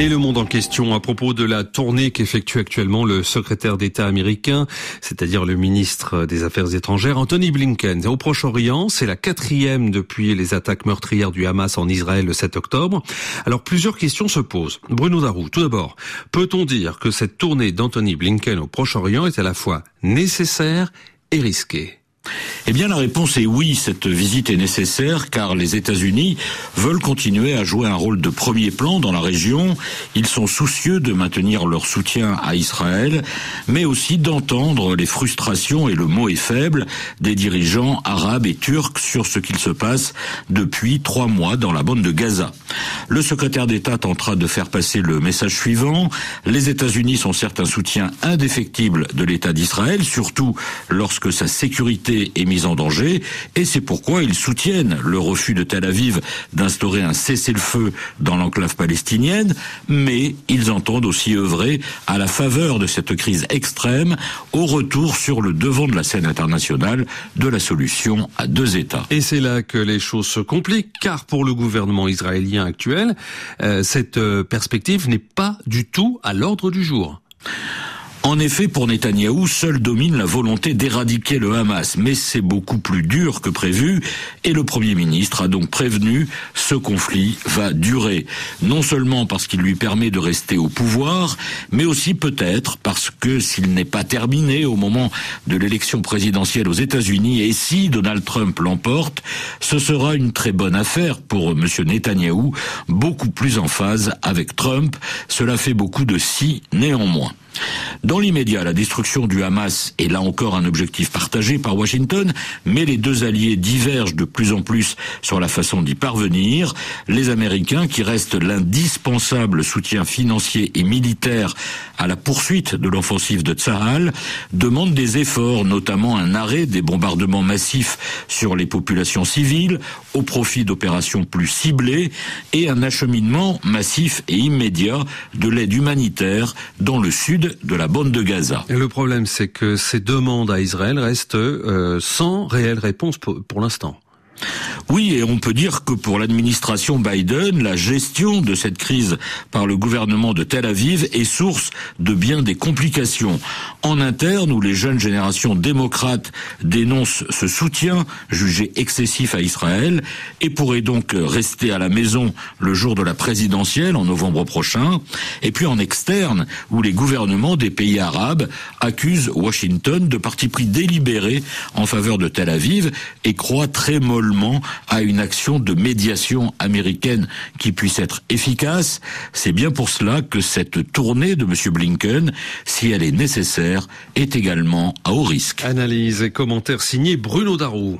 Et le monde en question à propos de la tournée qu'effectue actuellement le secrétaire d'État américain, c'est-à-dire le ministre des Affaires étrangères, Anthony Blinken. Au Proche-Orient, c'est la quatrième depuis les attaques meurtrières du Hamas en Israël le 7 octobre. Alors plusieurs questions se posent. Bruno Darou, tout d'abord, peut-on dire que cette tournée d'Anthony Blinken au Proche-Orient est à la fois nécessaire et risquée? Eh bien, la réponse est oui, cette visite est nécessaire car les États-Unis veulent continuer à jouer un rôle de premier plan dans la région. Ils sont soucieux de maintenir leur soutien à Israël, mais aussi d'entendre les frustrations, et le mot est faible, des dirigeants arabes et turcs sur ce qu'il se passe depuis trois mois dans la bande de Gaza. Le secrétaire d'État tentera de faire passer le message suivant. Les États-Unis sont certes un soutien indéfectible de l'État d'Israël, surtout lorsque sa sécurité est mise en danger, et c'est pourquoi ils soutiennent le refus de Tel Aviv d'instaurer un cessez-le-feu dans l'enclave palestinienne, mais ils entendent aussi œuvrer à la faveur de cette crise extrême au retour sur le devant de la scène internationale de la solution à deux États. Et c'est là que les choses se compliquent, car pour le gouvernement israélien actuel, euh, cette euh, perspective n'est pas du tout à l'ordre du jour. En effet, pour Netanyahou, seule domine la volonté d'éradiquer le Hamas, mais c'est beaucoup plus dur que prévu, et le Premier ministre a donc prévenu, ce conflit va durer, non seulement parce qu'il lui permet de rester au pouvoir, mais aussi peut-être parce que s'il n'est pas terminé au moment de l'élection présidentielle aux États-Unis, et si Donald Trump l'emporte, ce sera une très bonne affaire pour M. Netanyahou, beaucoup plus en phase avec Trump, cela fait beaucoup de si néanmoins. Dans l'immédiat, la destruction du Hamas est là encore un objectif partagé par Washington, mais les deux alliés divergent de plus en plus sur la façon d'y parvenir. Les Américains, qui restent l'indispensable soutien financier et militaire à la poursuite de l'offensive de Tsahal, demandent des efforts, notamment un arrêt des bombardements massifs sur les populations civiles, au profit d'opérations plus ciblées, et un acheminement massif et immédiat de l'aide humanitaire dans le sud le problème, c'est que ces demandes à Israël restent euh, sans réelle réponse pour l'instant. Oui, et on peut dire que pour l'administration Biden, la gestion de cette crise par le gouvernement de Tel Aviv est source de bien des complications. En interne, où les jeunes générations démocrates dénoncent ce soutien jugé excessif à Israël et pourraient donc rester à la maison le jour de la présidentielle en novembre prochain. Et puis en externe, où les gouvernements des pays arabes accusent Washington de parti pris délibéré en faveur de Tel Aviv et croient très mollement à une action de médiation américaine qui puisse être efficace. C'est bien pour cela que cette tournée de M. Blinken, si elle est nécessaire, est également à haut risque. Analyse et commentaires signés Bruno Darou.